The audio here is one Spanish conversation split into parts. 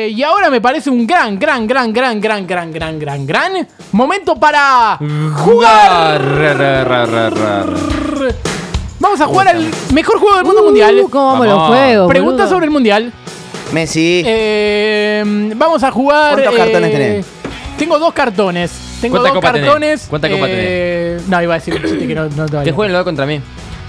Eh, y ahora me parece un gran, gran, gran, gran, gran, gran, gran, gran, gran momento para jugar. Vamos a jugar al mejor juego del mundo mundial. Uh, ¿Cómo me lo Vamos. juego? Pregunta sobre el mundial. Messi. Eh, vamos a jugar. ¿Cuántos cartones tenés? Tengo dos cartones. Tengo ¿Cuánta dos copa tenés? cartones. ¿Cuánta copa eh, No, iba a decir que no, no te Que jueguen los dos contra mí.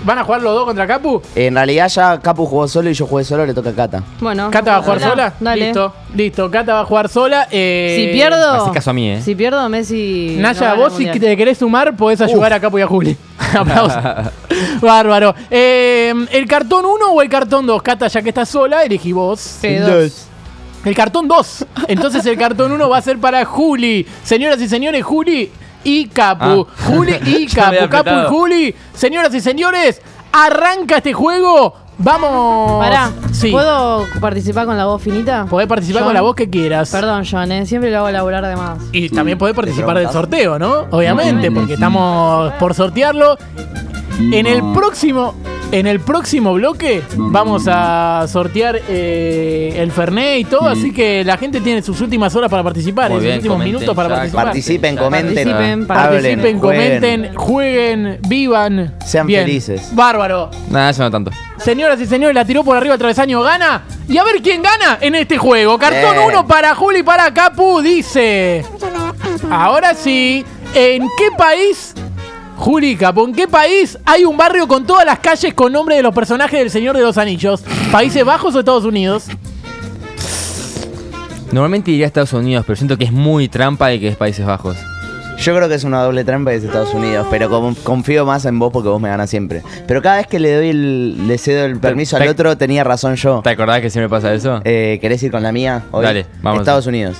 ¿Van a jugar los dos contra Capu? En realidad ya Capu jugó solo y yo jugué solo, le toca a Cata. Bueno. ¿Cata va a jugar Hola, sola? Dale. Listo, listo. Cata va a jugar sola. Eh, Si pierdo. Hacé caso a mí, eh. Si pierdo, Messi. Naya, vos si te querés sumar, podés ayudar a Capu y a Juli. Aplausos. Bárbaro. Eh, ¿El cartón 1 o el cartón 2? Cata, ya que estás sola, elegí vos. Sí, dos. El cartón 2. Entonces el cartón 1 va a ser para Juli. Señoras y señores, Juli y Capu. Ah. Juli y Capu. Capu y. Juli. Señoras y señores, arranca este juego. Vamos. Pará, Sí. ¿puedo participar con la voz finita? Podés participar John? con la voz que quieras. Perdón, John, eh, siempre lo hago laburar de más. Y también podés participar del sorteo, ¿no? Obviamente, porque estamos por sortearlo. En el próximo, en el próximo bloque vamos a sortear eh, el Fernet y todo, así que la gente tiene sus últimas horas para participar, Muy sus bien, últimos comenten, minutos para participar. Participen, comenten, Participen, Participen, hablen, comenten, jueguen, vivan. Sean Bien. felices. Bárbaro. Nada, eso no tanto. Señoras y señores, la tiró por arriba el travesaño, gana. Y a ver quién gana en este juego. Cartón Bien. 1 para Juli para Capu, dice. Ahora sí, ¿en qué país, Juli y Capu, en qué país hay un barrio con todas las calles con nombre de los personajes del Señor de los Anillos? ¿Países Bajos o Estados Unidos? Normalmente iría a Estados Unidos, pero siento que es muy trampa de que es Países Bajos. Yo creo que es una doble trampa y es Estados Unidos, pero como confío más en vos porque vos me ganas siempre. Pero cada vez que le doy el, le cedo el permiso al te- otro, tenía razón yo. ¿Te acordás que siempre pasa eso? Eh, ¿Querés ir con la mía? hoy? Dale, vamos. Estados Unidos.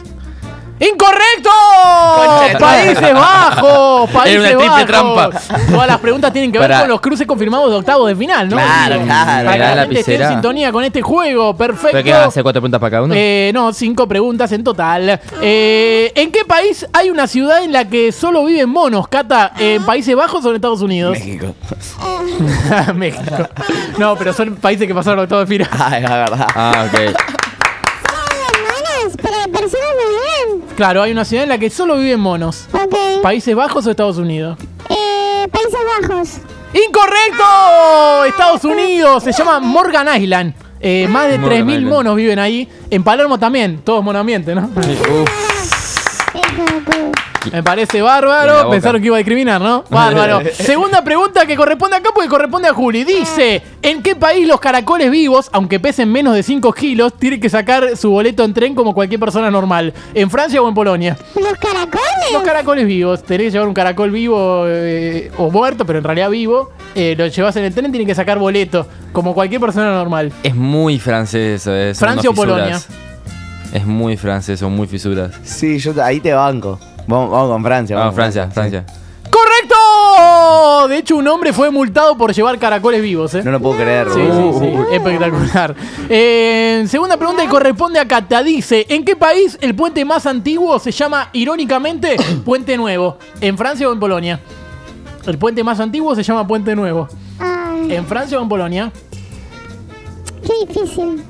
¡Incorrecto! Concha Países Bajos, Países Era una triple Bajos. Todas las preguntas tienen que ver con los cruces confirmados de octavos de final, ¿no? Claro, Digo, claro. Para que Mirá la gente esté en lapicera. sintonía con este juego, perfecto. ¿Pero qué hace cuatro puntas para cada uno? Eh, no, cinco preguntas en total. Eh, ¿En qué país hay una ciudad en la que solo viven monos, Cata? ¿En Países Bajos o en Estados Unidos? México. México. No, pero son países que pasaron octavos de final. Ah, es la verdad. Ah, ok. Personas muy bien. Claro, hay una ciudad en la que solo viven monos. Ok. ¿Países Bajos o Estados Unidos? Eh, Países Bajos. ¡Incorrecto! Estados Unidos, se llama Morgan Island. Eh, más de Morgan 3.000 Island. monos viven ahí. En Palermo también, todos monoambiente, ¿no? Uf. Me parece bárbaro. Pensaron que iba a discriminar, ¿no? Bárbaro. Segunda pregunta que corresponde acá porque corresponde a Juli. Dice: ¿En qué país los caracoles vivos, aunque pesen menos de 5 kilos, tienen que sacar su boleto en tren como cualquier persona normal? ¿En Francia o en Polonia? ¿Los caracoles? Los caracoles vivos. Tenés que llevar un caracol vivo eh, o muerto, pero en realidad vivo. Eh, lo llevas en el tren, tienen que sacar boleto, como cualquier persona normal. Es muy francés eso. eh, ¿Francia o Polonia? Es muy francés, son muy fisuras. Sí, yo ahí te banco. Vamos, vamos con Francia. Vamos, Francia, sí. Francia. ¡Correcto! De hecho, un hombre fue multado por llevar caracoles vivos, ¿eh? No lo puedo creer. Sí, sí, sí, espectacular. Eh, segunda pregunta que corresponde a Cata. Dice, ¿en qué país el puente más antiguo se llama, irónicamente, Puente Nuevo? ¿En Francia o en Polonia? El puente más antiguo se llama Puente Nuevo. Ay, ¿En Francia o en Polonia? qué difícil.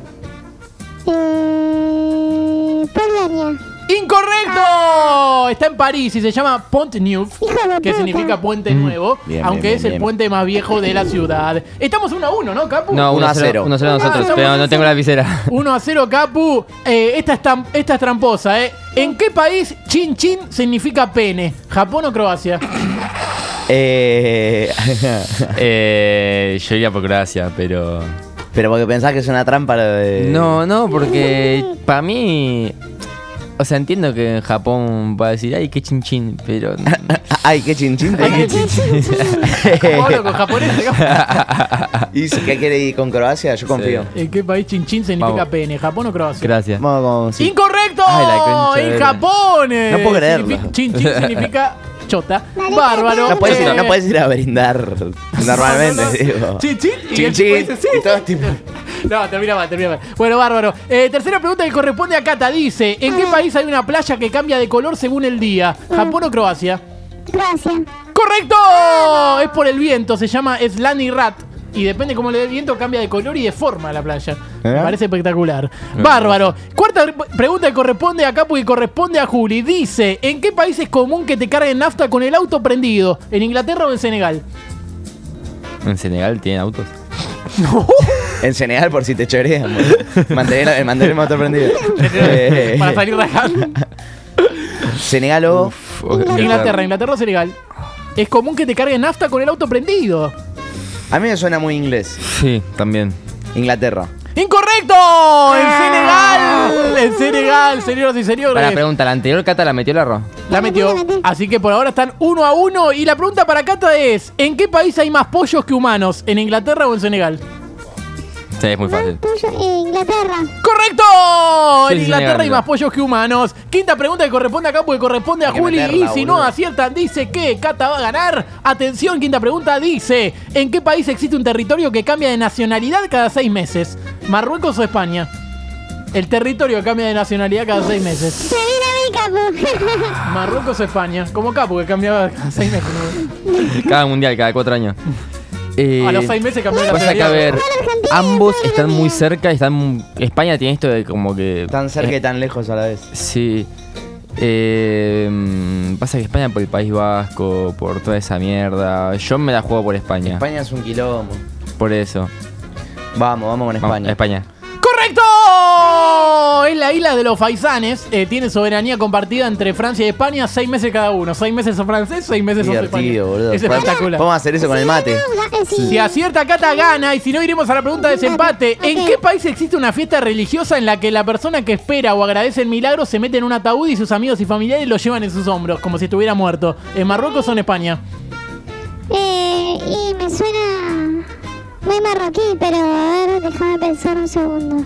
Eh, Polonia. ¡Incorrecto! Está en París y se llama Pont Neuf, que significa puente nuevo, Bien, aunque bien, es bien, el bien. puente más viejo de la ciudad. Estamos 1 a 1, ¿no, Capu? No, 1 Uno a a 0. cero. 1 a 0 nosotros, Ah, pero somos no tengo la visera. 1 a 0, Capu. Eh, esta, es tam- esta es tramposa, ¿eh? ¿En qué país chin chin significa pene? ¿Japón o Croacia? Eh, Eh, yo iría por Croacia, pero. pero porque pensás que es una trampa lo de. No, no, porque para mí. O sea, entiendo que en Japón va a decir, ay, qué chin chin, pero. Ay, qué chinchín. Ay, qué chin chin. ¿Cómo hablo con japonés? ¿Y si qué quiere ir con Croacia? Yo confío. ¿En qué país chin chin significa Vamos. pene? ¿Japón o Croacia? Gracias. Vamos con. sí. ¡Incorrecto! Ay, la en Japón. eh, No puedo creerlo. significa- Chin chin significa chota. Bárbaro. No puedes, ir, Eh, no puedes ir a brindar normalmente, no, no. digo. Chin chin. y Chin, el chin. tipo dice, sí, Y todo sí. tipo- No, termina mal, termina mal. Bueno, bárbaro. Eh, tercera pregunta que corresponde a Cata. Dice, ¿en qué país hay una playa que cambia de color según el día? ¿Japón o Croacia? Croacia. ¡Correcto! Es por el viento, se llama Slani Rat. Y depende cómo le dé el viento, cambia de color y de forma la playa. Me ¿Eh? parece espectacular. Bárbaro. Cuarta re- pregunta que corresponde a Capu y corresponde a Juli. Dice: ¿En qué país es común que te carguen nafta con el auto prendido? ¿En Inglaterra o en Senegal? ¿En Senegal tienen autos? En Senegal por si te chorean. boludo. Mantener, eh, mantener el motor prendido. Eh, Para salir rajando. Senegal o Inglaterra, Inglaterra o Senegal. Es común que te carguen nafta con el auto prendido. A mí me suena muy inglés. Sí, también. Inglaterra. ¡Incorrecto! ¡En Senegal! En Senegal, señoras y señores. Para pregunta, ¿la anterior Cata la metió el arroz? La metió. Así que por ahora están uno a uno. Y la pregunta para Cata es: ¿En qué país hay más pollos que humanos? ¿En Inglaterra o en Senegal? Sí, es muy fácil. Inglaterra. ¡Correcto! Sí, en sí, Inglaterra hay más pollos que humanos. Quinta pregunta que corresponde acá porque corresponde a Juli. meterla, y si no aciertan, dice que Cata va a ganar. Atención, quinta pregunta dice: ¿En qué país existe un territorio que cambia de nacionalidad cada seis meses? ¿Marruecos o España? El territorio cambia de nacionalidad cada seis meses. Se viene a mi capo. Marruecos o España. Como Capo, que cambiaba cada seis meses. ¿no? Cada mundial, cada cuatro años. Eh, A los seis meses cambió de Pasa que, a ver, ambos están muy cerca. Están, España tiene esto de como que... Tan cerca eh, y tan lejos a la vez. Sí. Eh, mm, pasa que España por el País Vasco, por toda esa mierda. Yo me la juego por España. España es un quilombo. Por eso. Vamos, vamos con Vamos, España. Es la isla de los faisanes. eh, tiene soberanía compartida entre Francia y España. Seis meses cada uno. Seis meses son francés, seis meses son Divertido, español. boludo. Es espectacular. Vamos a hacer eso con el mate. Sí. Si acierta Cata gana y si no iremos a la pregunta de desempate. ¿En Ok. qué país existe una fiesta religiosa en la que la persona que espera o agradece el milagro se mete en un ataúd y sus amigos y familiares lo llevan en sus hombros como si estuviera muerto? ¿En Marruecos o en España? Eh, y me suena muy marroquí, pero a ver, déjame pensar un segundo.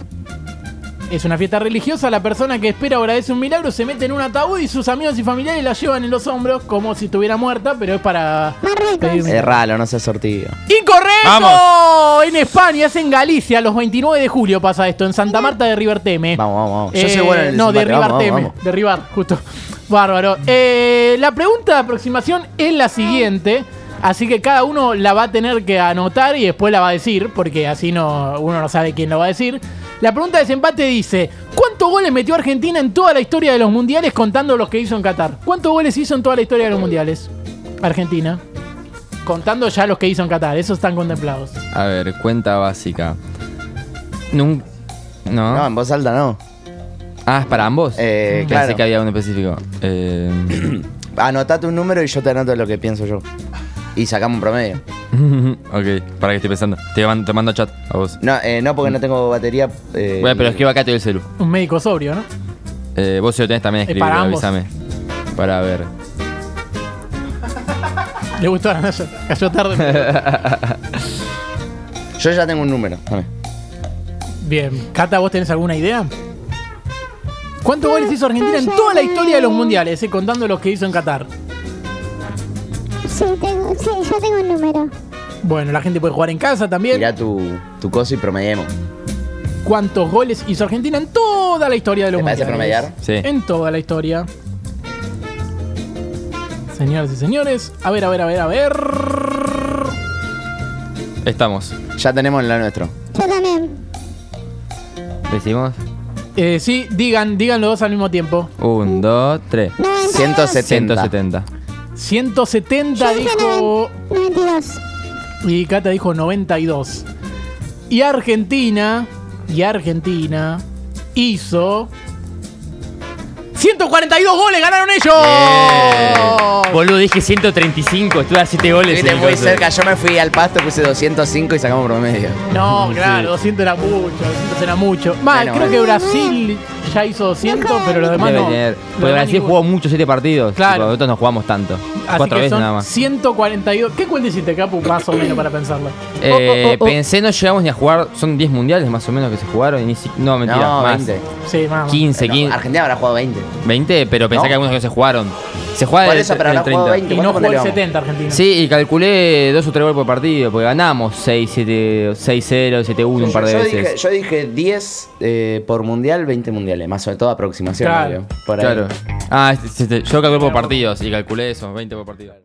Es una fiesta religiosa, la persona que espera o agradece un milagro se mete en un ataúd y sus amigos y familiares la llevan en los hombros como si estuviera muerta, pero es para Es raro, no seas sortido. ¡Incorrecto! Vamos. En España, es en Galicia, los 29 de julio pasa esto, en Santa Marta de Riverteme. Vamos, vamos, vamos. Yo Eh, soy bueno en el No, de Riverteme, vamos, vamos. de Rivar, justo. Bárbaro. Eh, la pregunta de aproximación es la siguiente. Así que cada uno la va a tener que anotar y después la va a decir, porque así no, uno no sabe quién lo va a decir. La pregunta de desempate dice: ¿Cuántos goles metió Argentina en toda la historia de los mundiales contando los que hizo en Qatar? ¿Cuántos goles hizo en toda la historia de los mundiales? Argentina. Contando ya los que hizo en Qatar, esos están contemplados. A ver, cuenta básica. Nun- No. No, en voz alta no. Ah, ¿es para ambos? Eh, Pensé claro. que había uno específico. Eh, Anotate un número y yo te anoto lo que pienso yo. Y sacamos un promedio. ok, para que estoy pensando. Te mando, te mando chat a vos. No, eh, no porque no tengo batería. eh, Bueno, pero escribo acá te doy el celu. Un médico sobrio, ¿no? Eh, vos si lo tenés también Es escribilo, para ambos. avísame. Para ver. Le gustó a la Naya. Cayó tarde. Yo ya tengo un número. Dame. Bien. Cata, ¿vos tenés alguna idea? ¿Cuántos goles hizo Argentina en toda la historia de los mundiales, eh, contando los que hizo en Qatar? Sí, tengo, sí, yo tengo un número. Bueno, la gente puede jugar en casa también. Mirá tu, tu coso y promediemos. ¿Cuántos goles hizo Argentina en toda la historia de los ¿Te parece mundiales? promediar? Sí. En toda la historia. Señoras y señores, a ver, a ver, a ver, a ver. Estamos. Ya tenemos la nuestro. Yo también. ¿Decimos? Eh, sí, digan, digan los dos al mismo tiempo. Un, dos, tres. 92. 170. 170. 170 Yo dije dijo 92. Y Cata dijo 92. Y Argentina, y Argentina hizo 142 goles, ganaron ellos. Boludo, dije 135. Estuve a 7 goles. El muy cerca. Yo me fui al pasto, puse 205 y sacamos promedio. No, Sí. claro, 200 era mucho, 200 era mucho. Más, Bueno, creo bueno. que Brasil ya hizo 200, pero los demás Debe no. tener. Los Porque demás Brasil ninguno. jugó muchos 7 partidos. Claro. Tipo, Nosotros no jugamos tanto. Así Cuatro que veces son nada más. 142. ¿Qué cuenta hiciste, Capu? Más o menos para pensarlo. Eh, Oh, oh, oh, oh. Pensé no llegamos ni a jugar. Son 10 mundiales más o menos que se jugaron. Y ni si- no, mentira. No, más. 20. Sí, más. 15, No, 15. Argentina habrá jugado 20. 20, pero pensé No. que algunos que se jugaron. Se juega Por el, pero el habrá jugado 20. Y no ¿Cuánto jugó el le vamos? 70 Argentina. Sí, y calculé dos o tres goles por partido, porque ganamos 6, 7, 6-0, 7-1 un par de yo, veces. Dije, yo dije 10 eh, por mundial, 20 mundiales. Más sobre todo aproximación. Claro. obvio, por ahí. Claro. Ah, este- este- yo calculé por partidos y calculé eso, 20 por partido.